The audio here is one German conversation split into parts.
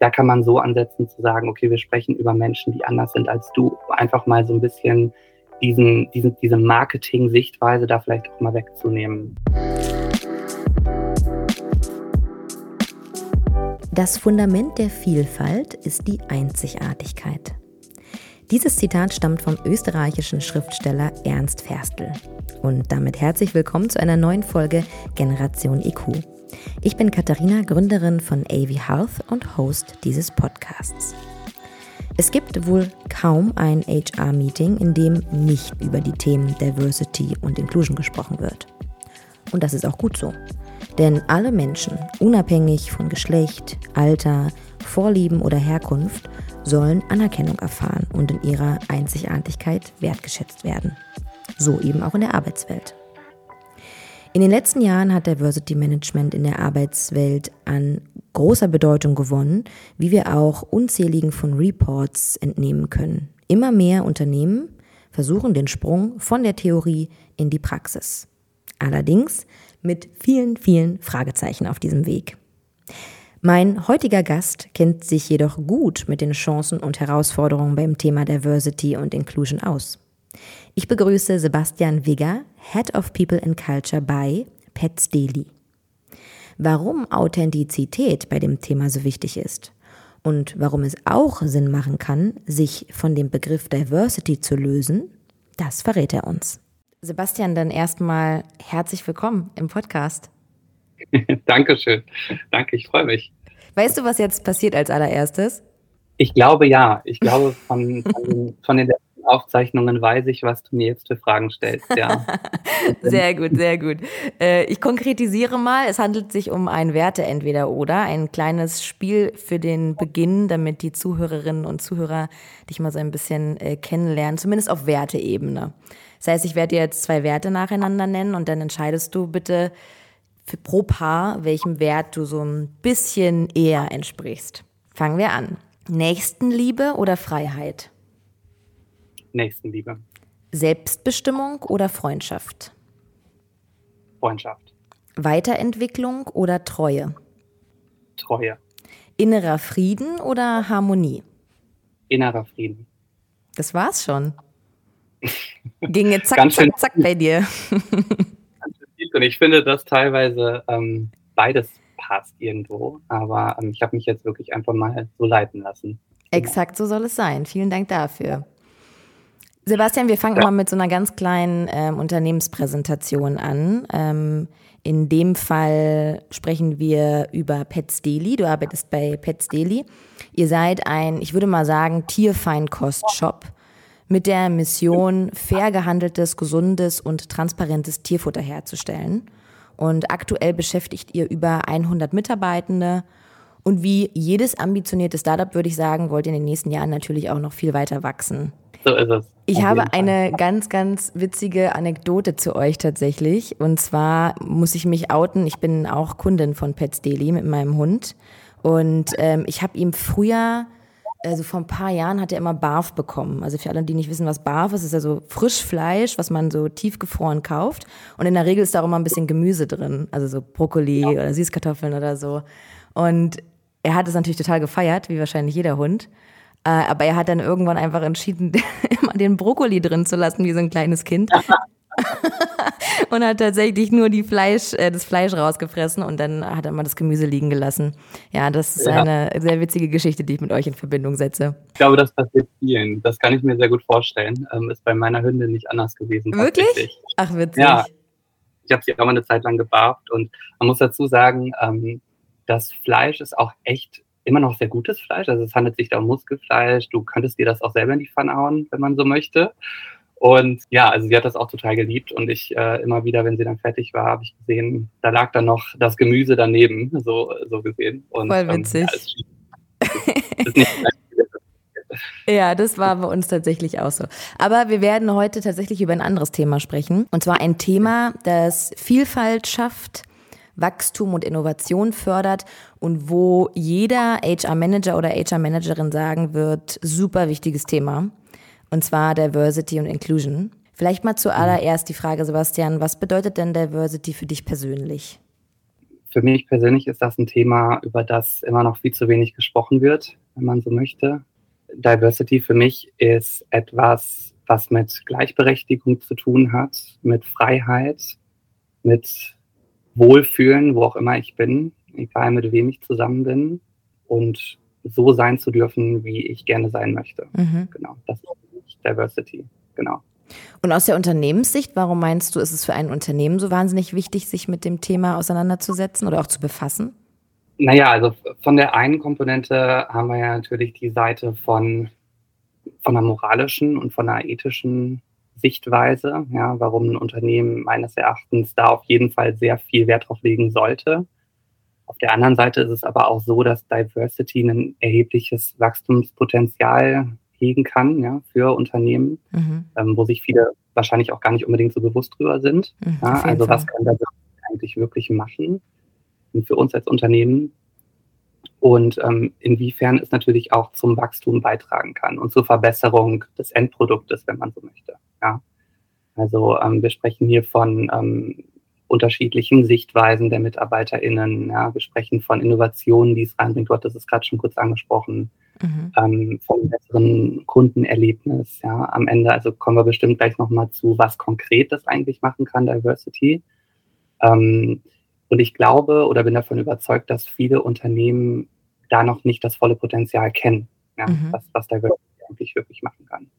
da kann man so ansetzen zu sagen, okay, wir sprechen über Menschen, die anders sind als du. Einfach mal so ein bisschen diesen, diesen, diese Marketing-Sichtweise da vielleicht auch mal wegzunehmen. Das Fundament der Vielfalt ist die Einzigartigkeit. Dieses Zitat stammt vom österreichischen Schriftsteller Ernst Ferstl. Und damit herzlich willkommen zu einer neuen Folge Generation IQ. Ich bin Katharina, Gründerin von AV Health und Host dieses Podcasts. Es gibt wohl kaum ein HR-Meeting, in dem nicht über die Themen Diversity und Inclusion gesprochen wird. Und das ist auch gut so. Denn alle Menschen, unabhängig von Geschlecht, Alter, Vorlieben oder Herkunft, sollen Anerkennung erfahren und in ihrer Einzigartigkeit wertgeschätzt werden. So eben auch in der Arbeitswelt. In den letzten Jahren hat Diversity Management in der Arbeitswelt an großer Bedeutung gewonnen, wie wir auch unzähligen von Reports entnehmen können. Immer mehr Unternehmen versuchen den Sprung von der Theorie in die Praxis. Allerdings mit vielen, vielen Fragezeichen auf diesem Weg. Mein heutiger Gast kennt sich jedoch gut mit den Chancen und Herausforderungen beim Thema Diversity und Inclusion aus. Ich begrüße Sebastian Wigger, Head of People and Culture bei Pets Daily. Warum Authentizität bei dem Thema so wichtig ist und warum es auch Sinn machen kann, sich von dem Begriff Diversity zu lösen, das verrät er uns. Sebastian, dann erstmal herzlich willkommen im Podcast. Dankeschön. Danke, ich freue mich. Weißt du, was jetzt passiert als allererstes? Ich glaube ja. Ich glaube, von, von, von den Aufzeichnungen weiß ich, was du mir jetzt für Fragen stellst. Ja. sehr gut, sehr gut. Äh, ich konkretisiere mal, es handelt sich um ein Werte entweder oder, ein kleines Spiel für den Beginn, damit die Zuhörerinnen und Zuhörer dich mal so ein bisschen äh, kennenlernen, zumindest auf Werteebene. Das heißt, ich werde dir jetzt zwei Werte nacheinander nennen und dann entscheidest du bitte für pro Paar, welchem Wert du so ein bisschen eher entsprichst. Fangen wir an. Nächstenliebe oder Freiheit? Nächstenliebe. Selbstbestimmung oder Freundschaft? Freundschaft. Weiterentwicklung oder Treue? Treue. Innerer Frieden oder Harmonie? Innerer Frieden. Das war's schon. Ging jetzt zack, zack, zack bei dir. Und ich finde, dass teilweise ähm, beides passt irgendwo. Aber ähm, ich habe mich jetzt wirklich einfach mal so leiten lassen. Exakt so soll es sein. Vielen Dank dafür. Sebastian, wir fangen ja. mal mit so einer ganz kleinen ähm, Unternehmenspräsentation an. Ähm, in dem Fall sprechen wir über Pets Daily. Du arbeitest bei Pets Daily. Ihr seid ein, ich würde mal sagen, Tierfeinkost-Shop mit der Mission, fair gehandeltes, gesundes und transparentes Tierfutter herzustellen. Und aktuell beschäftigt ihr über 100 Mitarbeitende. Und wie jedes ambitionierte Startup, würde ich sagen, wollt ihr in den nächsten Jahren natürlich auch noch viel weiter wachsen. So ist es. Ich habe eine ganz, ganz witzige Anekdote zu euch tatsächlich. Und zwar muss ich mich outen. Ich bin auch Kundin von Pets Daily mit meinem Hund. Und ähm, ich habe ihm früher, also vor ein paar Jahren, hat er immer Barf bekommen. Also für alle, die nicht wissen, was Barf ist, ist ja so Frischfleisch, was man so tiefgefroren kauft. Und in der Regel ist da auch immer ein bisschen Gemüse drin. Also so Brokkoli ja. oder Süßkartoffeln oder so. Und er hat es natürlich total gefeiert, wie wahrscheinlich jeder Hund. Äh, aber er hat dann irgendwann einfach entschieden, immer den Brokkoli drin zu lassen, wie so ein kleines Kind. und hat tatsächlich nur die Fleisch, äh, das Fleisch rausgefressen und dann hat er mal das Gemüse liegen gelassen. Ja, das ist ja. eine sehr witzige Geschichte, die ich mit euch in Verbindung setze. Ich glaube, das passiert vielen. Das kann ich mir sehr gut vorstellen. Ähm, ist bei meiner Hündin nicht anders gewesen. Wirklich? Ach, witzig. Ja. Ich habe sie auch mal eine Zeit lang gebarft und man muss dazu sagen, ähm, das Fleisch ist auch echt immer noch sehr gutes Fleisch. Also es handelt sich da um Muskelfleisch. Du könntest dir das auch selber in die Pfanne hauen, wenn man so möchte. Und ja, also sie hat das auch total geliebt und ich äh, immer wieder, wenn sie dann fertig war, habe ich gesehen, da lag dann noch das Gemüse daneben, so, so gesehen. Und, Voll ähm, witzig. Ähm, ja, ist, ist nicht ja, das war bei uns tatsächlich auch so. Aber wir werden heute tatsächlich über ein anderes Thema sprechen. Und zwar ein Thema, das Vielfalt schafft, Wachstum und Innovation fördert und wo jeder HR-Manager oder HR-Managerin sagen wird, super wichtiges Thema. Und zwar Diversity und Inclusion. Vielleicht mal zuallererst die Frage, Sebastian, was bedeutet denn Diversity für dich persönlich? für mich persönlich ist das ein Thema, über das immer noch viel zu wenig gesprochen wird, wenn man so möchte. Diversity für mich ist etwas, was mit Gleichberechtigung zu tun hat, mit Freiheit, mit Wohlfühlen, wo auch immer ich bin, egal mit wem ich zusammen bin und so sein zu dürfen, wie ich gerne sein möchte. Mhm. Genau, das ist Diversity, genau. Und aus der Unternehmenssicht, warum meinst du, ist es für ein Unternehmen so wahnsinnig wichtig, sich mit dem Thema auseinanderzusetzen oder auch zu befassen? Naja, also von der einen Komponente haben wir ja natürlich die Seite von, von einer moralischen und von einer ethischen Sichtweise, ja, warum ein Unternehmen meines Erachtens da auf jeden Fall sehr viel Wert drauf legen sollte. Auf der anderen Seite ist es aber auch so, dass Diversity ein erhebliches Wachstumspotenzial hegen kann ja, für Unternehmen, mhm. ähm, wo sich viele wahrscheinlich auch gar nicht unbedingt so bewusst drüber sind. Mhm, ja, also was kann das eigentlich wirklich machen für uns als Unternehmen und ähm, inwiefern es natürlich auch zum Wachstum beitragen kann und zur Verbesserung des Endproduktes, wenn man so möchte. Ja. Also ähm, wir sprechen hier von ähm, unterschiedlichen Sichtweisen der MitarbeiterInnen. Ja. Wir sprechen von Innovationen, die es reinbringt. Du hattest es gerade schon kurz angesprochen mhm. ähm, vom besseren Kundenerlebnis. Ja, am Ende, also kommen wir bestimmt gleich nochmal zu, was konkret das eigentlich machen kann, Diversity. Ähm, und ich glaube oder bin davon überzeugt, dass viele Unternehmen da noch nicht das volle Potenzial kennen, ja, mhm. was, was Diversity eigentlich wirklich machen kann.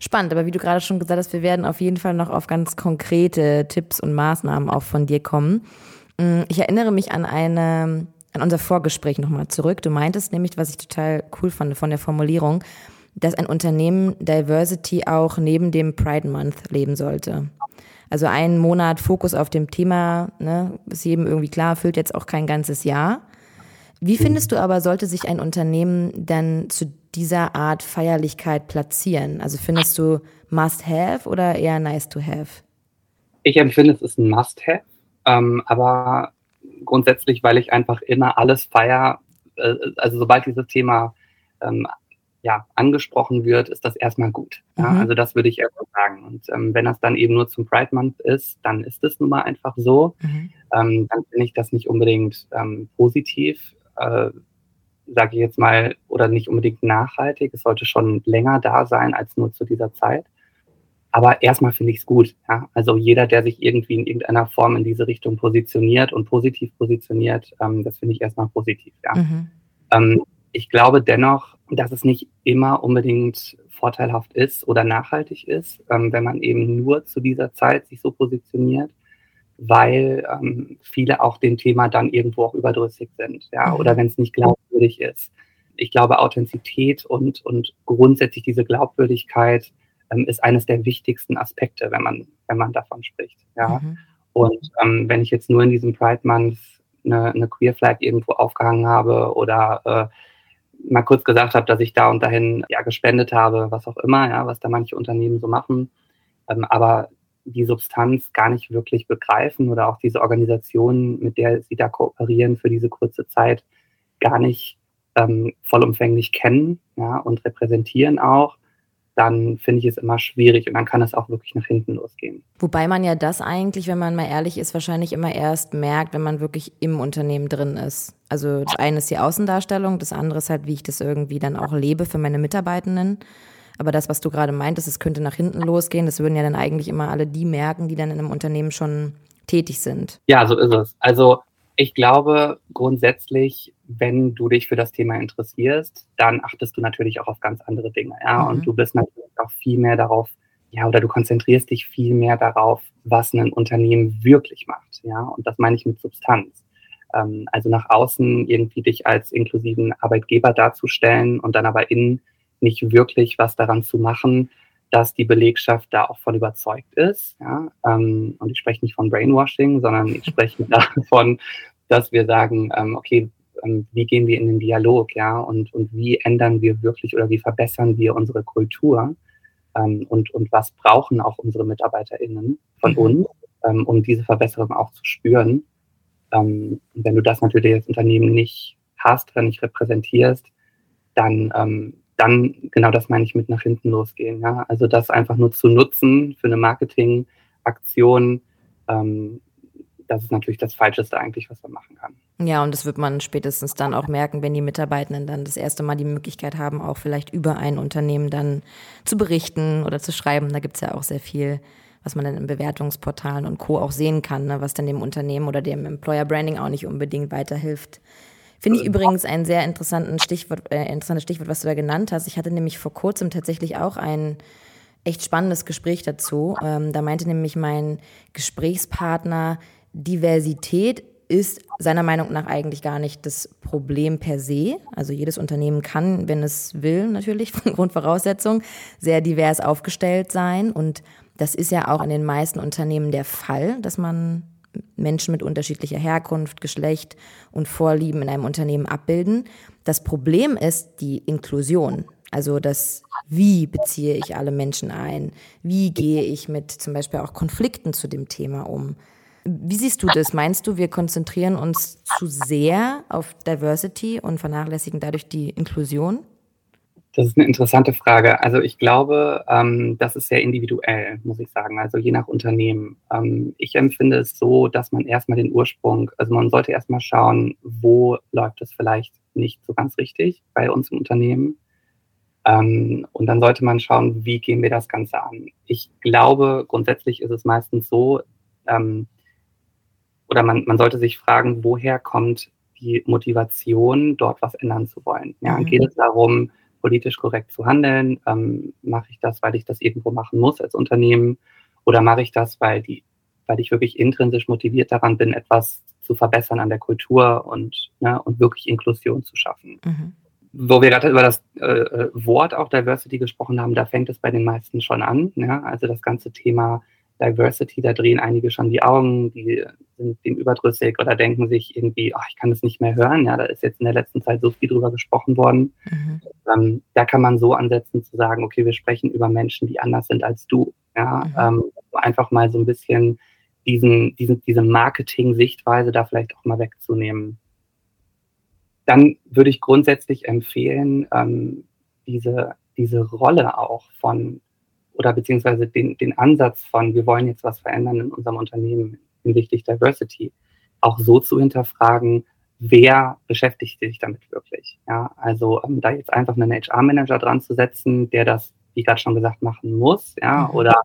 Spannend, aber wie du gerade schon gesagt hast, wir werden auf jeden Fall noch auf ganz konkrete Tipps und Maßnahmen auch von dir kommen. Mm, ich erinnere mich an eine an unser Vorgespräch nochmal zurück. Du meintest nämlich, was ich total cool fand von der Formulierung, dass ein Unternehmen Diversity auch neben dem Pride Month leben sollte. Also einen Monat Fokus auf dem Thema, ne, ist jedem irgendwie klar, füllt jetzt auch kein ganzes Jahr. Wie findest du aber, sollte sich ein Unternehmen dann zu dieser Art Feierlichkeit platzieren? Also findest du must have oder eher nice to have? Ich empfinde, es ist ein must have, ähm, aber grundsätzlich, weil ich einfach immer alles feier. Äh, also sobald dieses Thema ähm, ja, angesprochen wird, ist das erstmal gut. Ja? Mhm. Also das würde ich erstmal sagen. Und ähm, wenn das dann eben nur zum Pride Month ist, dann ist es nun mal einfach so. Mhm. Ähm, dann finde ich das nicht unbedingt ähm, positiv, äh, sage ich jetzt mal, oder nicht unbedingt nachhaltig. Es sollte schon länger da sein als nur zu dieser Zeit. Aber erstmal finde ich es gut. Ja? Also jeder, der sich irgendwie in irgendeiner Form in diese Richtung positioniert und positiv positioniert, ähm, das finde ich erstmal positiv. Ja? Mhm. Ähm, ich glaube dennoch, dass es nicht immer unbedingt vorteilhaft ist oder nachhaltig ist, ähm, wenn man eben nur zu dieser Zeit sich so positioniert, weil ähm, viele auch dem Thema dann irgendwo auch überdrüssig sind, ja, mhm. oder wenn es nicht glaubwürdig ist. Ich glaube, Authentizität und, und grundsätzlich diese Glaubwürdigkeit ähm, ist eines der wichtigsten Aspekte, wenn man, wenn man davon spricht. Ja? Mhm. Und ähm, wenn ich jetzt nur in diesem Pride Month eine, eine Queer Flag irgendwo aufgehangen habe oder äh, mal kurz gesagt habe, dass ich da und dahin ja gespendet habe, was auch immer, ja, was da manche Unternehmen so machen, ähm, aber die Substanz gar nicht wirklich begreifen oder auch diese Organisation, mit der sie da kooperieren für diese kurze Zeit, gar nicht ähm, vollumfänglich kennen ja, und repräsentieren auch, dann finde ich es immer schwierig und dann kann es auch wirklich nach hinten losgehen. Wobei man ja das eigentlich, wenn man mal ehrlich ist, wahrscheinlich immer erst merkt, wenn man wirklich im Unternehmen drin ist. Also das eine ist die Außendarstellung, das andere ist halt, wie ich das irgendwie dann auch lebe für meine Mitarbeitenden. Aber das, was du gerade meintest, es könnte nach hinten losgehen, das würden ja dann eigentlich immer alle die merken, die dann in einem Unternehmen schon tätig sind. Ja, so ist es. Also ich glaube grundsätzlich, wenn du dich für das Thema interessierst, dann achtest du natürlich auch auf ganz andere Dinge, ja. Mhm. Und du bist natürlich auch viel mehr darauf, ja, oder du konzentrierst dich viel mehr darauf, was ein Unternehmen wirklich macht, ja. Und das meine ich mit Substanz. Ähm, also nach außen irgendwie dich als inklusiven Arbeitgeber darzustellen und dann aber innen nicht wirklich was daran zu machen, dass die Belegschaft da auch von überzeugt ist. Ja? Ähm, und ich spreche nicht von Brainwashing, sondern ich spreche davon, dass wir sagen, ähm, okay, ähm, wie gehen wir in den Dialog, ja, und, und wie ändern wir wirklich oder wie verbessern wir unsere Kultur ähm, und, und was brauchen auch unsere MitarbeiterInnen von mhm. uns, ähm, um diese Verbesserung auch zu spüren. Ähm, wenn du das natürlich als Unternehmen nicht hast, wenn nicht repräsentierst, dann, dann genau das meine ich mit nach hinten losgehen. Ja? Also das einfach nur zu nutzen für eine Marketingaktion, ähm, das ist natürlich das Falscheste eigentlich, was man machen kann. Ja, und das wird man spätestens dann auch merken, wenn die Mitarbeitenden dann das erste Mal die Möglichkeit haben, auch vielleicht über ein Unternehmen dann zu berichten oder zu schreiben. Da gibt es ja auch sehr viel, was man dann in Bewertungsportalen und Co. auch sehen kann, ne, was dann dem Unternehmen oder dem Employer Branding auch nicht unbedingt weiterhilft. Finde ich übrigens ein sehr interessanten Stichwort, äh, interessantes Stichwort, was du da genannt hast. Ich hatte nämlich vor kurzem tatsächlich auch ein echt spannendes Gespräch dazu. Ähm, da meinte nämlich mein Gesprächspartner, Diversität ist seiner Meinung nach eigentlich gar nicht das Problem per se. Also jedes Unternehmen kann, wenn es will, natürlich von Grundvoraussetzung, sehr divers aufgestellt sein. Und das ist ja auch in den meisten Unternehmen der Fall, dass man Menschen mit unterschiedlicher Herkunft, Geschlecht und Vorlieben in einem Unternehmen abbilden. Das Problem ist die Inklusion. Also das, wie beziehe ich alle Menschen ein? Wie gehe ich mit zum Beispiel auch Konflikten zu dem Thema um? Wie siehst du das? Meinst du, wir konzentrieren uns zu sehr auf Diversity und vernachlässigen dadurch die Inklusion? Das ist eine interessante Frage. Also ich glaube, ähm, das ist sehr individuell, muss ich sagen. Also je nach Unternehmen. Ähm, ich empfinde es so, dass man erstmal den Ursprung, also man sollte erstmal schauen, wo läuft es vielleicht nicht so ganz richtig bei uns im Unternehmen. Ähm, und dann sollte man schauen, wie gehen wir das Ganze an. Ich glaube, grundsätzlich ist es meistens so, ähm, oder man, man sollte sich fragen, woher kommt die Motivation, dort was ändern zu wollen. Ja, mhm. Geht es darum, politisch korrekt zu handeln? Ähm, mache ich das, weil ich das irgendwo machen muss als Unternehmen? Oder mache ich das, weil, die, weil ich wirklich intrinsisch motiviert daran bin, etwas zu verbessern an der Kultur und, ne, und wirklich Inklusion zu schaffen? Mhm. Wo wir gerade über das äh, äh, Wort auch Diversity gesprochen haben, da fängt es bei den meisten schon an. Ja? Also das ganze Thema Diversity, da drehen einige schon die Augen, die sind dem überdrüssig oder denken sich irgendwie, ach, ich kann das nicht mehr hören. Ja, da ist jetzt in der letzten Zeit so viel drüber gesprochen worden. Mhm. Ähm, da kann man so ansetzen zu sagen, okay, wir sprechen über Menschen, die anders sind als du. Ja, mhm. ähm, einfach mal so ein bisschen diesen, diesen, diese Marketing-Sichtweise da vielleicht auch mal wegzunehmen. Dann würde ich grundsätzlich empfehlen, ähm, diese, diese Rolle auch von oder beziehungsweise den, den Ansatz von, wir wollen jetzt was verändern in unserem Unternehmen hinsichtlich Diversity, auch so zu hinterfragen, wer beschäftigt sich damit wirklich. Ja, also ähm, da jetzt einfach einen HR-Manager dran zu setzen, der das, wie gerade schon gesagt, machen muss, ja, mhm. oder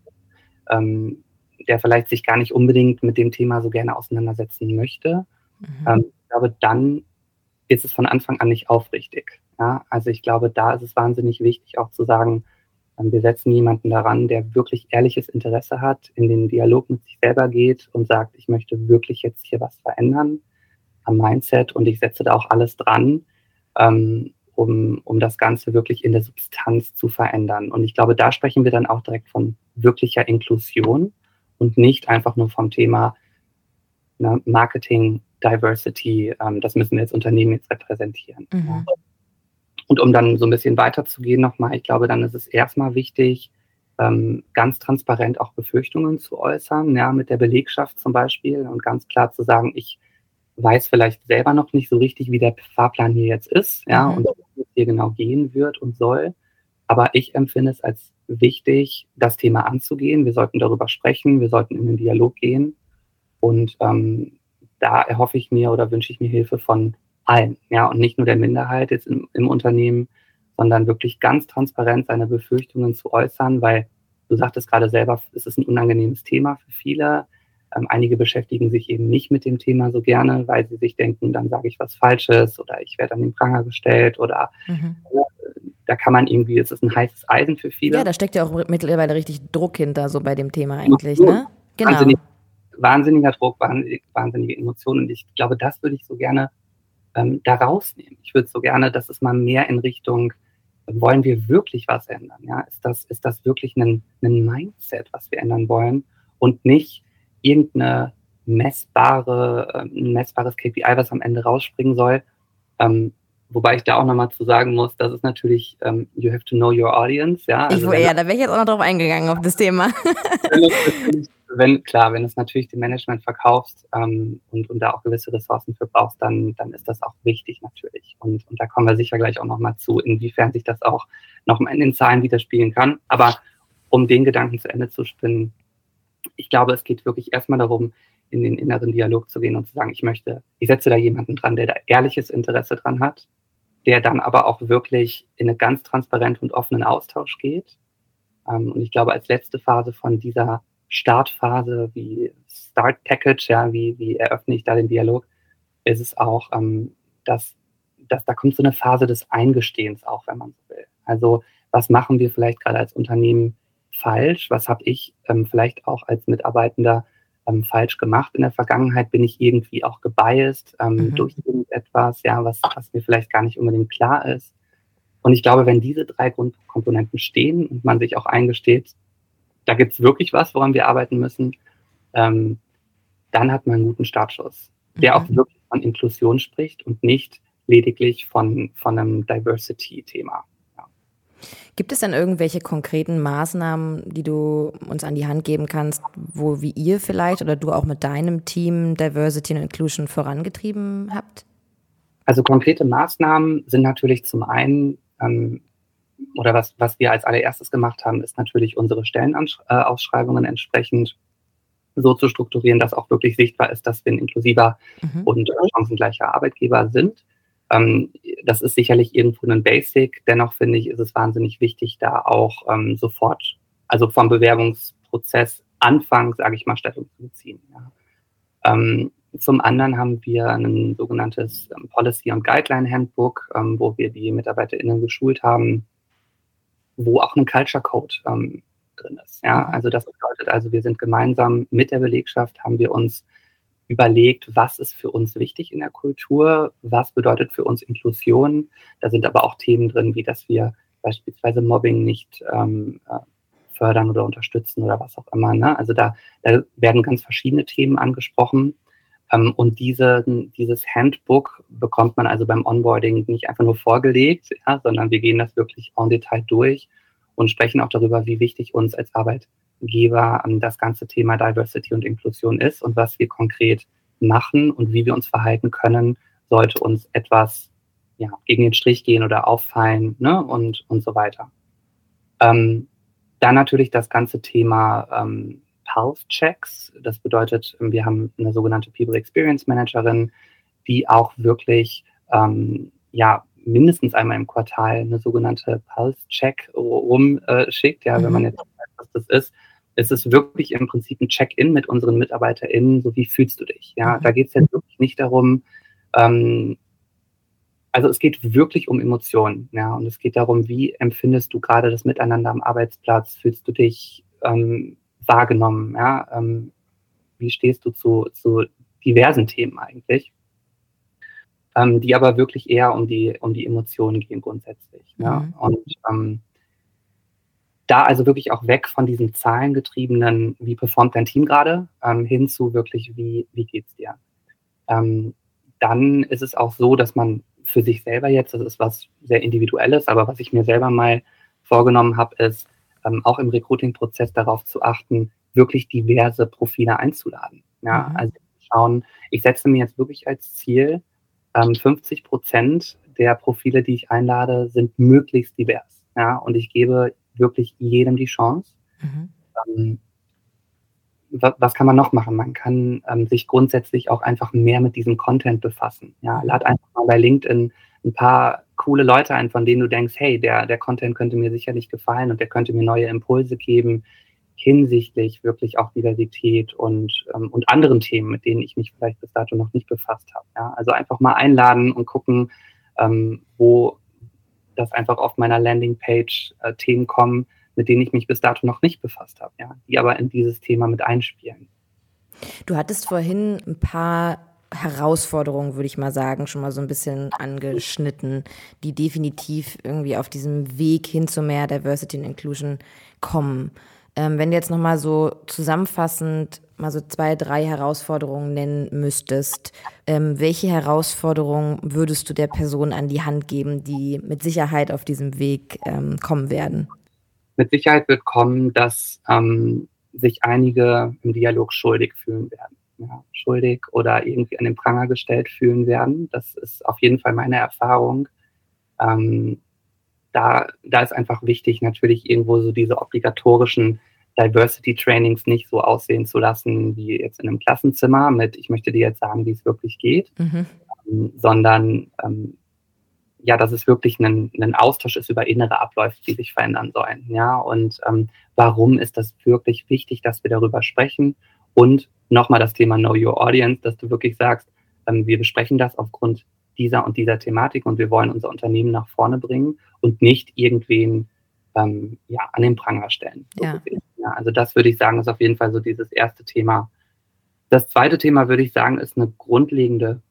ähm, der vielleicht sich gar nicht unbedingt mit dem Thema so gerne auseinandersetzen möchte. Mhm. Ähm, ich glaube, dann ist es von Anfang an nicht aufrichtig. Ja, also ich glaube, da ist es wahnsinnig wichtig, auch zu sagen, wir setzen jemanden daran, der wirklich ehrliches Interesse hat, in den Dialog mit sich selber geht und sagt, ich möchte wirklich jetzt hier was verändern am Mindset und ich setze da auch alles dran, ähm, um, um das Ganze wirklich in der Substanz zu verändern. Und ich glaube, da sprechen wir dann auch direkt von wirklicher Inklusion und nicht einfach nur vom Thema ne, Marketing, Diversity, ähm, das müssen wir als Unternehmen jetzt repräsentieren. Mhm. Und um dann so ein bisschen weiterzugehen nochmal, ich glaube, dann ist es erstmal wichtig, ähm, ganz transparent auch Befürchtungen zu äußern, ja, mit der Belegschaft zum Beispiel und ganz klar zu sagen, ich weiß vielleicht selber noch nicht so richtig, wie der Fahrplan hier jetzt ist, ja, mhm. und wie es hier genau gehen wird und soll. Aber ich empfinde es als wichtig, das Thema anzugehen. Wir sollten darüber sprechen, wir sollten in den Dialog gehen. Und ähm, da erhoffe ich mir oder wünsche ich mir Hilfe von allen, ja, und nicht nur der Minderheit jetzt im, im Unternehmen, sondern wirklich ganz transparent seine Befürchtungen zu äußern, weil du sagtest gerade selber, es ist ein unangenehmes Thema für viele. Ähm, einige beschäftigen sich eben nicht mit dem Thema so gerne, weil sie sich denken, dann sage ich was Falsches oder ich werde an den Pranger gestellt oder mhm. da kann man irgendwie, es ist ein heißes Eisen für viele. Ja, da steckt ja auch mittlerweile richtig Druck hinter, so bei dem Thema eigentlich, ne? Genau. Wahnsinnig, wahnsinniger Druck, wahnsinnige Emotionen und ich glaube, das würde ich so gerne ähm, da rausnehmen. Ich würde so gerne, dass es mal mehr in Richtung, wollen wir wirklich was ändern? Ja? Ist, das, ist das wirklich ein, ein Mindset, was wir ändern wollen und nicht irgendeine messbare, äh, ein messbares KPI, was am Ende rausspringen soll. Ähm, wobei ich da auch nochmal zu sagen muss, das ist natürlich, ähm, you have to know your audience. Ja, also ich, ja da wäre ich jetzt auch noch drauf eingegangen auf das Thema. wenn, klar, wenn es natürlich dem Management verkaufst ähm, und, und da auch gewisse Ressourcen für brauchst, dann, dann ist das auch wichtig natürlich. Und, und da kommen wir sicher gleich auch nochmal zu, inwiefern sich das auch nochmal in den Zahlen widerspiegeln kann. Aber um den Gedanken zu Ende zu spinnen, ich glaube, es geht wirklich erstmal darum, in den inneren Dialog zu gehen und zu sagen, ich möchte, ich setze da jemanden dran, der da ehrliches Interesse dran hat, der dann aber auch wirklich in einen ganz transparenten und offenen Austausch geht. Ähm, und ich glaube, als letzte Phase von dieser Startphase, wie Start Package, ja, wie, wie eröffne ich da den Dialog, ist es auch, ähm, dass, dass da kommt so eine Phase des Eingestehens auch, wenn man so will. Also was machen wir vielleicht gerade als Unternehmen falsch? Was habe ich ähm, vielleicht auch als Mitarbeitender ähm, falsch gemacht in der Vergangenheit? Bin ich irgendwie auch gebiased ähm, mhm. durch irgendetwas, ja, was, was mir vielleicht gar nicht unbedingt klar ist? Und ich glaube, wenn diese drei Grundkomponenten stehen und man sich auch eingesteht, da gibt es wirklich was, woran wir arbeiten müssen, ähm, dann hat man einen guten Startschuss, der mhm. auch wirklich von Inklusion spricht und nicht lediglich von, von einem Diversity-Thema. Gibt es denn irgendwelche konkreten Maßnahmen, die du uns an die Hand geben kannst, wo wie ihr vielleicht oder du auch mit deinem Team Diversity and Inclusion vorangetrieben habt? Also konkrete Maßnahmen sind natürlich zum einen, ähm, oder was, was wir als allererstes gemacht haben, ist natürlich unsere Stellenausschreibungen entsprechend so zu strukturieren, dass auch wirklich sichtbar ist, dass wir ein inklusiver mhm. und chancengleicher Arbeitgeber sind. Ähm, das ist sicherlich irgendwo ein Basic. Dennoch finde ich, ist es wahnsinnig wichtig, da auch ähm, sofort, also vom Bewerbungsprozess Anfang, sage ich mal, Stellung zu beziehen. Ja. Ähm, zum anderen haben wir ein sogenanntes ähm, Policy- und Guideline-Handbook, ähm, wo wir die MitarbeiterInnen geschult haben, wo auch ein Culture Code ähm, drin ist. Ja, mhm. also das bedeutet also, wir sind gemeinsam mit der Belegschaft, haben wir uns überlegt, was ist für uns wichtig in der Kultur, was bedeutet für uns Inklusion. Da sind aber auch Themen drin, wie dass wir beispielsweise Mobbing nicht ähm, äh, fördern oder unterstützen oder was auch immer. Ne? Also da, da werden ganz verschiedene Themen angesprochen. Ähm, und diese, dieses Handbook bekommt man also beim Onboarding nicht einfach nur vorgelegt, ja, sondern wir gehen das wirklich en Detail durch und sprechen auch darüber, wie wichtig uns als Arbeit Geber das ganze Thema Diversity und Inklusion ist und was wir konkret machen und wie wir uns verhalten können, sollte uns etwas ja, gegen den Strich gehen oder auffallen ne, und, und so weiter. Ähm, dann natürlich das ganze Thema ähm, Pulse-Checks. Das bedeutet, wir haben eine sogenannte People Experience Managerin, die auch wirklich ähm, ja, mindestens einmal im Quartal eine sogenannte Pulse-Check rumschickt, ja, mhm. wenn man jetzt weiß, was das ist, es ist wirklich im Prinzip ein Check-in mit unseren MitarbeiterInnen, so wie fühlst du dich. Ja, mhm. da geht es jetzt wirklich nicht darum, ähm, also es geht wirklich um Emotionen, ja, und es geht darum, wie empfindest du gerade das Miteinander am Arbeitsplatz? Fühlst du dich ähm, wahrgenommen, ja? Ähm, wie stehst du zu, zu diversen Themen eigentlich? Ähm, die aber wirklich eher um die, um die Emotionen gehen grundsätzlich. Mhm. Ja? Und ähm, da also wirklich auch weg von diesem zahlengetriebenen, wie performt dein Team gerade, ähm, hin zu wirklich, wie, wie geht's dir? Ähm, dann ist es auch so, dass man für sich selber jetzt, das ist was sehr Individuelles, aber was ich mir selber mal vorgenommen habe, ist, ähm, auch im Recruiting-Prozess darauf zu achten, wirklich diverse Profile einzuladen. Ja, mhm. also schauen, ich setze mir jetzt wirklich als Ziel, ähm, 50 Prozent der Profile, die ich einlade, sind möglichst divers. Ja, und ich gebe wirklich jedem die Chance. Mhm. Ähm, was, was, kann man noch machen? Man kann ähm, sich grundsätzlich auch einfach mehr mit diesem Content befassen. Ja, lad einfach mal bei LinkedIn ein paar coole Leute ein, von denen du denkst, hey, der, der Content könnte mir sicherlich gefallen und der könnte mir neue Impulse geben hinsichtlich wirklich auch Diversität und, ähm, und anderen Themen, mit denen ich mich vielleicht bis dato noch nicht befasst habe. Ja? Also einfach mal einladen und gucken, ähm, wo, dass einfach auf meiner Landingpage äh, Themen kommen, mit denen ich mich bis dato noch nicht befasst habe, ja, die aber in dieses Thema mit einspielen. Du hattest vorhin ein paar Herausforderungen, würde ich mal sagen, schon mal so ein bisschen angeschnitten, die definitiv irgendwie auf diesem Weg hin zu mehr Diversity and Inclusion kommen. Ähm, wenn du jetzt nochmal so zusammenfassend mal so zwei, drei Herausforderungen nennen müsstest, ähm, welche Herausforderungen würdest du der Person an die Hand geben, die mit Sicherheit auf diesem Weg ähm, kommen werden? Mit Sicherheit wird kommen, dass ähm, sich einige im Dialog schuldig fühlen werden. Ja, schuldig oder irgendwie an den Pranger gestellt fühlen werden. Das ist auf jeden Fall meine Erfahrung. Ähm, da, da ist einfach wichtig, natürlich irgendwo so diese obligatorischen Diversity Trainings nicht so aussehen zu lassen wie jetzt in einem Klassenzimmer mit, ich möchte dir jetzt sagen, wie es wirklich geht, mhm. ähm, sondern ähm, ja, dass es wirklich ein, ein Austausch ist über innere Abläufe, die sich verändern sollen. Ja, und ähm, warum ist das wirklich wichtig, dass wir darüber sprechen? Und nochmal das Thema Know Your Audience, dass du wirklich sagst, ähm, wir besprechen das aufgrund dieser und dieser Thematik und wir wollen unser Unternehmen nach vorne bringen und nicht irgendwen ähm, ja, an den Pranger stellen. So ja. ja. also das würde ich sagen, ist auf jeden Fall so dieses erste Thema. Das zweite Thema würde ich sagen, ist eine grundlegende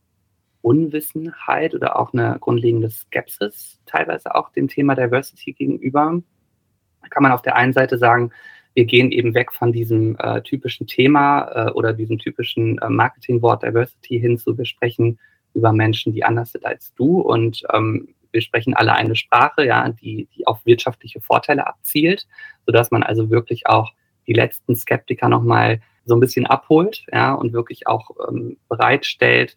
Unwissenheit oder auch eine grundlegende Skepsis teilweise auch dem Thema Diversity gegenüber. Da kann man auf der einen Seite sagen, wir gehen eben weg von diesem äh, typischen Thema äh, oder diesem typischen äh, Marketingwort Diversity hin zu, wir sprechen über Menschen, die anders sind als du und ähm, wir sprechen alle eine Sprache, ja, die, die auf wirtschaftliche Vorteile abzielt, sodass man also wirklich auch die letzten Skeptiker nochmal so ein bisschen abholt, ja, und wirklich auch ähm, bereitstellt,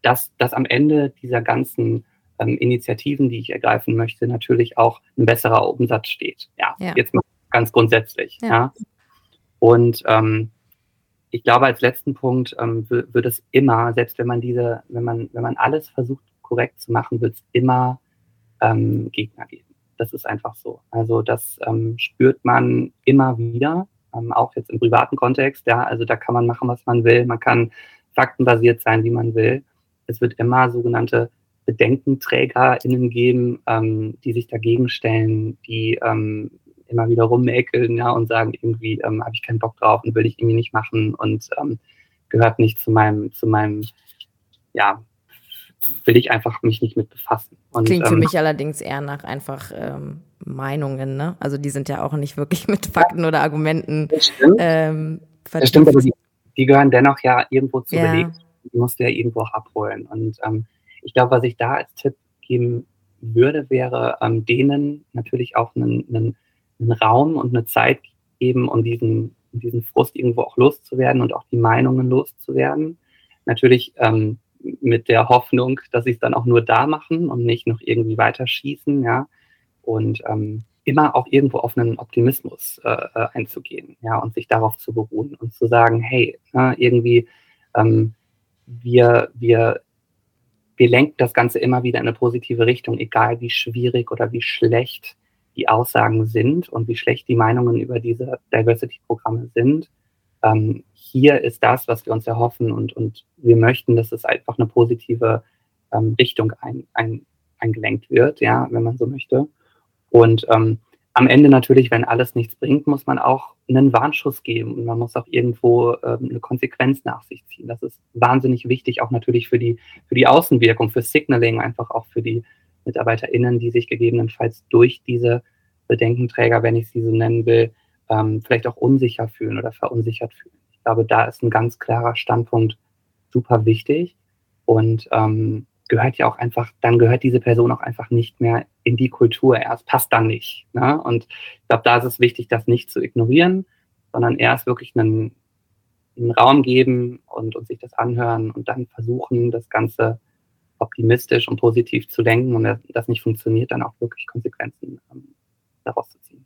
dass, dass am Ende dieser ganzen ähm, Initiativen, die ich ergreifen möchte, natürlich auch ein besserer Umsatz steht. Ja, ja. jetzt mal ganz grundsätzlich. Ja. ja. Und ähm, ich glaube, als letzten Punkt ähm, wird es immer, selbst wenn man diese, wenn man, wenn man alles versucht korrekt zu machen, wird es immer ähm, Gegner geben. Das ist einfach so. Also das ähm, spürt man immer wieder, ähm, auch jetzt im privaten Kontext. Ja, also da kann man machen, was man will. Man kann faktenbasiert sein, wie man will es wird immer sogenannte BedenkenträgerInnen geben, ähm, die sich dagegen stellen, die ähm, immer wieder rummäkeln ja, und sagen, irgendwie ähm, habe ich keinen Bock drauf und will ich irgendwie nicht machen und ähm, gehört nicht zu meinem, zu meinem, ja, will ich einfach mich nicht mit befassen. Und, Klingt für ähm, mich allerdings eher nach einfach ähm, Meinungen, ne? Also die sind ja auch nicht wirklich mit Fakten oder Argumenten. Das stimmt, ähm, das stimmt aber die, die, gehören dennoch ja irgendwo zu ja. belegt die musst du ja irgendwo auch abholen. Und ähm, ich glaube, was ich da als Tipp geben würde, wäre ähm, denen natürlich auch einen, einen, einen Raum und eine Zeit geben, um diesen, diesen Frust irgendwo auch loszuwerden und auch die Meinungen loszuwerden. Natürlich ähm, mit der Hoffnung, dass sie es dann auch nur da machen und nicht noch irgendwie weiterschießen, ja. Und ähm, immer auch irgendwo auf einen Optimismus äh, äh einzugehen, ja, und sich darauf zu beruhen und zu sagen, hey, äh, irgendwie ähm, wir, wir, wir lenken das Ganze immer wieder in eine positive Richtung, egal wie schwierig oder wie schlecht die Aussagen sind und wie schlecht die Meinungen über diese Diversity-Programme sind. Ähm, hier ist das, was wir uns erhoffen und, und wir möchten, dass es einfach eine positive ähm, Richtung ein, ein, eingelenkt wird, ja, wenn man so möchte. Und ähm, am Ende natürlich, wenn alles nichts bringt, muss man auch einen Warnschuss geben und man muss auch irgendwo ähm, eine Konsequenz nach sich ziehen. Das ist wahnsinnig wichtig, auch natürlich für die, für die Außenwirkung, für Signaling, einfach auch für die MitarbeiterInnen, die sich gegebenenfalls durch diese Bedenkenträger, wenn ich sie so nennen will, ähm, vielleicht auch unsicher fühlen oder verunsichert fühlen. Ich glaube, da ist ein ganz klarer Standpunkt super wichtig und ähm, gehört ja auch einfach, dann gehört diese Person auch einfach nicht mehr in die Kultur. Es passt dann nicht. Ne? Und ich glaube, da ist es wichtig, das nicht zu ignorieren, sondern erst wirklich einen, einen Raum geben und, und sich das anhören und dann versuchen, das Ganze optimistisch und positiv zu denken und das nicht funktioniert, dann auch wirklich Konsequenzen ähm, daraus zu ziehen.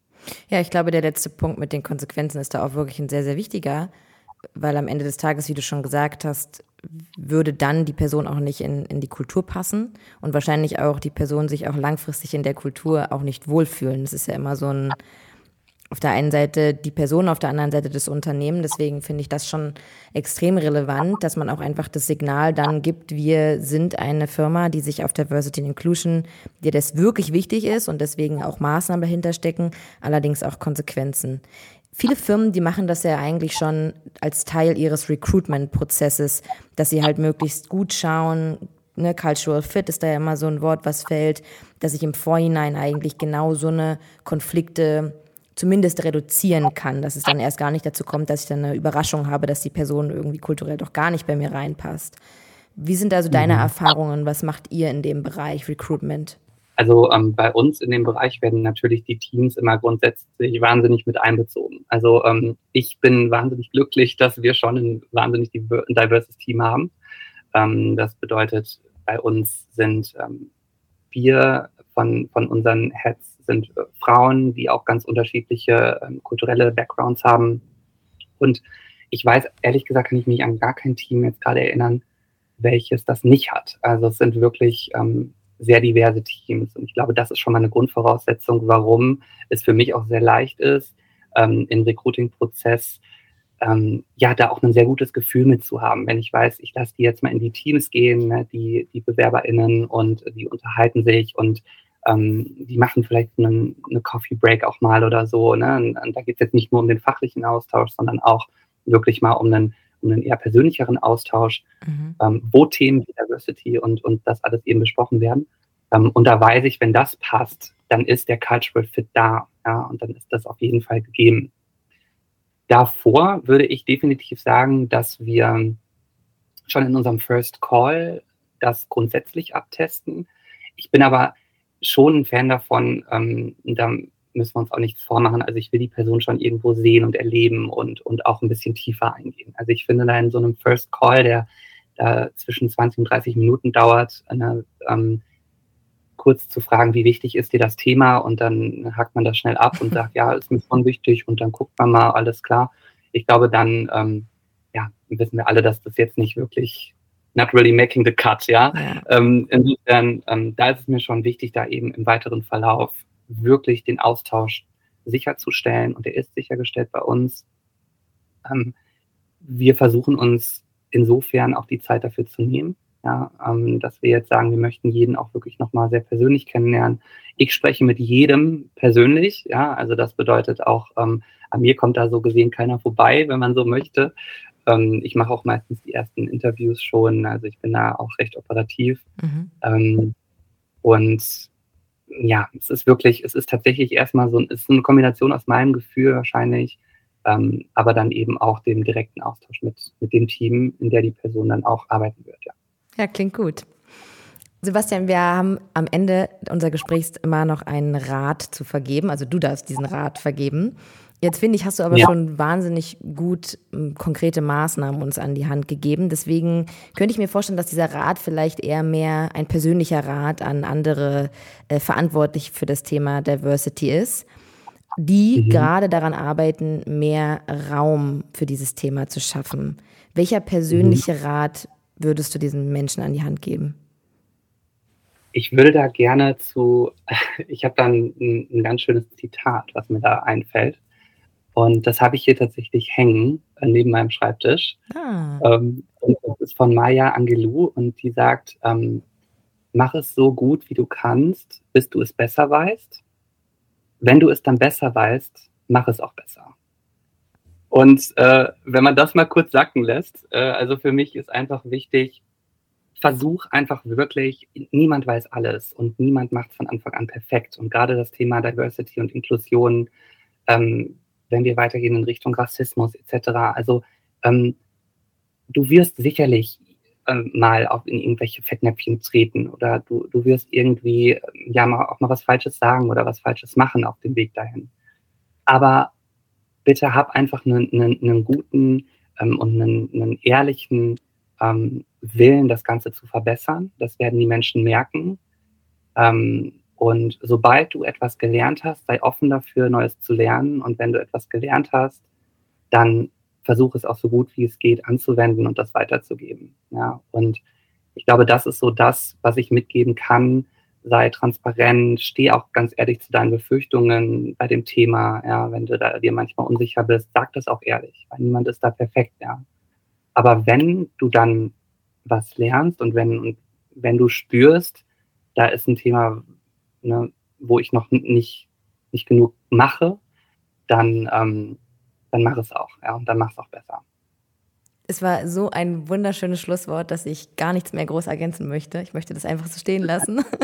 Ja, ich glaube, der letzte Punkt mit den Konsequenzen ist da auch wirklich ein sehr, sehr wichtiger, weil am Ende des Tages, wie du schon gesagt hast, würde dann die Person auch nicht in, in die Kultur passen und wahrscheinlich auch die Person sich auch langfristig in der Kultur auch nicht wohlfühlen. Das ist ja immer so ein, auf der einen Seite die Person, auf der anderen Seite das Unternehmen. Deswegen finde ich das schon extrem relevant, dass man auch einfach das Signal dann gibt, wir sind eine Firma, die sich auf Diversity and Inclusion, dir das wirklich wichtig ist und deswegen auch Maßnahmen dahinter stecken, allerdings auch Konsequenzen. Viele Firmen, die machen das ja eigentlich schon als Teil ihres Recruitment-Prozesses, dass sie halt möglichst gut schauen, ne, Cultural Fit ist da ja immer so ein Wort, was fällt, dass ich im Vorhinein eigentlich genau so eine Konflikte zumindest reduzieren kann, dass es dann erst gar nicht dazu kommt, dass ich dann eine Überraschung habe, dass die Person irgendwie kulturell doch gar nicht bei mir reinpasst. Wie sind also deine mhm. Erfahrungen? Was macht ihr in dem Bereich Recruitment? Also ähm, bei uns in dem Bereich werden natürlich die Teams immer grundsätzlich wahnsinnig mit einbezogen. Also ähm, ich bin wahnsinnig glücklich, dass wir schon ein wahnsinnig diverses Team haben. Ähm, das bedeutet, bei uns sind ähm, vier von, von unseren Heads sind äh, Frauen, die auch ganz unterschiedliche ähm, kulturelle Backgrounds haben. Und ich weiß, ehrlich gesagt, kann ich mich an gar kein Team jetzt gerade erinnern, welches das nicht hat. Also es sind wirklich ähm, sehr diverse Teams. Und ich glaube, das ist schon mal eine Grundvoraussetzung, warum es für mich auch sehr leicht ist, ähm, im Recruiting-Prozess ähm, ja, da auch ein sehr gutes Gefühl mit zu haben. Wenn ich weiß, ich lasse die jetzt mal in die Teams gehen, ne, die, die BewerberInnen und die unterhalten sich und ähm, die machen vielleicht einen, eine Coffee Break auch mal oder so. Ne? Und, und da geht es jetzt nicht nur um den fachlichen Austausch, sondern auch wirklich mal um einen, um einen eher persönlicheren Austausch, mhm. ähm, wo Themen wie Diversity und, und das alles eben besprochen werden. Ähm, und da weiß ich, wenn das passt, dann ist der Cultural Fit da. Ja, und dann ist das auf jeden Fall gegeben. Davor würde ich definitiv sagen, dass wir schon in unserem First Call das grundsätzlich abtesten. Ich bin aber schon ein Fan davon, ähm, da müssen wir uns auch nichts vormachen. Also ich will die Person schon irgendwo sehen und erleben und, und auch ein bisschen tiefer eingehen. Also ich finde da in so einem First Call, der da zwischen 20 und 30 Minuten dauert, eine, ähm, kurz zu fragen, wie wichtig ist dir das Thema und dann hakt man das schnell ab und sagt, ja, ist mir schon wichtig und dann guckt man mal, alles klar. Ich glaube, dann ähm, ja, wissen wir alle, dass das jetzt nicht wirklich not really making the cut, ja. ja. Ähm, insofern, ähm, da ist es mir schon wichtig, da eben im weiteren Verlauf wirklich den Austausch sicherzustellen und der ist sichergestellt bei uns. Ähm, wir versuchen uns insofern auch die Zeit dafür zu nehmen. Ja, ähm, dass wir jetzt sagen, wir möchten jeden auch wirklich nochmal sehr persönlich kennenlernen. Ich spreche mit jedem persönlich, ja, also das bedeutet auch, ähm, an mir kommt da so gesehen keiner vorbei, wenn man so möchte. Ähm, ich mache auch meistens die ersten Interviews schon, also ich bin da auch recht operativ. Mhm. Ähm, und ja, es ist wirklich, es ist tatsächlich erstmal so, es ist eine Kombination aus meinem Gefühl wahrscheinlich, ähm, aber dann eben auch dem direkten Austausch mit, mit dem Team, in der die Person dann auch arbeiten wird, ja. Ja, klingt gut. Sebastian, wir haben am Ende unserer Gesprächs immer noch einen Rat zu vergeben. Also du darfst diesen Rat vergeben. Jetzt finde ich, hast du aber ja. schon wahnsinnig gut ähm, konkrete Maßnahmen uns an die Hand gegeben. Deswegen könnte ich mir vorstellen, dass dieser Rat vielleicht eher mehr ein persönlicher Rat an andere äh, verantwortlich für das Thema Diversity ist, die mhm. gerade daran arbeiten, mehr Raum für dieses Thema zu schaffen. Welcher persönliche mhm. Rat würdest du diesen Menschen an die Hand geben? Ich würde da gerne zu, ich habe da ein, ein, ganz schönes Zitat, was mir da einfällt. Und das habe ich hier tatsächlich hängen, äh, neben meinem Schreibtisch. Ah. Ähm, und das ist von Maya Angelou und die sagt, ähm, mach es so gut, wie du kannst, bis du es besser weißt. Wenn du es dann besser weißt, mach es auch besser. Und äh, wenn man das mal kurz sacken lässt, äh, also für mich ist einfach wichtig, versuch einfach wirklich, niemand weiß alles und niemand macht es von Anfang an perfekt. Und gerade das Thema Diversity und Inklusion, ähm, wenn wir weitergehen in Richtung Rassismus etc., also ähm, du wirst sicherlich ähm, mal auch in irgendwelche Fettnäpfchen treten oder du, du wirst irgendwie ja mal auch mal was Falsches sagen oder was Falsches machen auf dem Weg dahin. Aber bitte hab einfach einen, einen, einen guten ähm, und einen, einen ehrlichen ähm, Willen, das Ganze zu verbessern. Das werden die Menschen merken. Ähm, und sobald du etwas gelernt hast, sei offen dafür, Neues zu lernen. Und wenn du etwas gelernt hast, dann versuche es auch so gut wie es geht anzuwenden und das weiterzugeben. Ja, und ich glaube, das ist so das, was ich mitgeben kann, sei transparent, steh auch ganz ehrlich zu deinen Befürchtungen bei dem Thema. Ja, wenn du da dir manchmal unsicher bist, sag das auch ehrlich, weil niemand ist da perfekt, ja. Aber wenn du dann was lernst und wenn, und wenn du spürst, da ist ein Thema, ne, wo ich noch nicht, nicht genug mache, dann, ähm, dann mach es auch, ja, und dann mach es auch besser. Es war so ein wunderschönes Schlusswort, dass ich gar nichts mehr groß ergänzen möchte. Ich möchte das einfach so stehen lassen.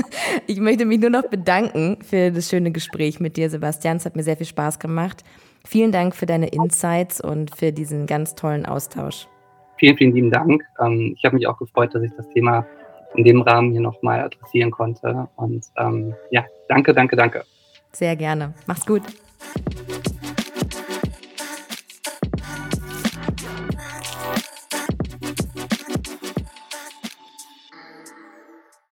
Ich möchte mich nur noch bedanken für das schöne Gespräch mit dir, Sebastian. Es hat mir sehr viel Spaß gemacht. Vielen Dank für deine Insights und für diesen ganz tollen Austausch. Vielen, vielen lieben Dank. Ähm, ich habe mich auch gefreut, dass ich das Thema in dem Rahmen hier nochmal adressieren konnte. Und ähm, ja, danke, danke, danke. Sehr gerne. Mach's gut.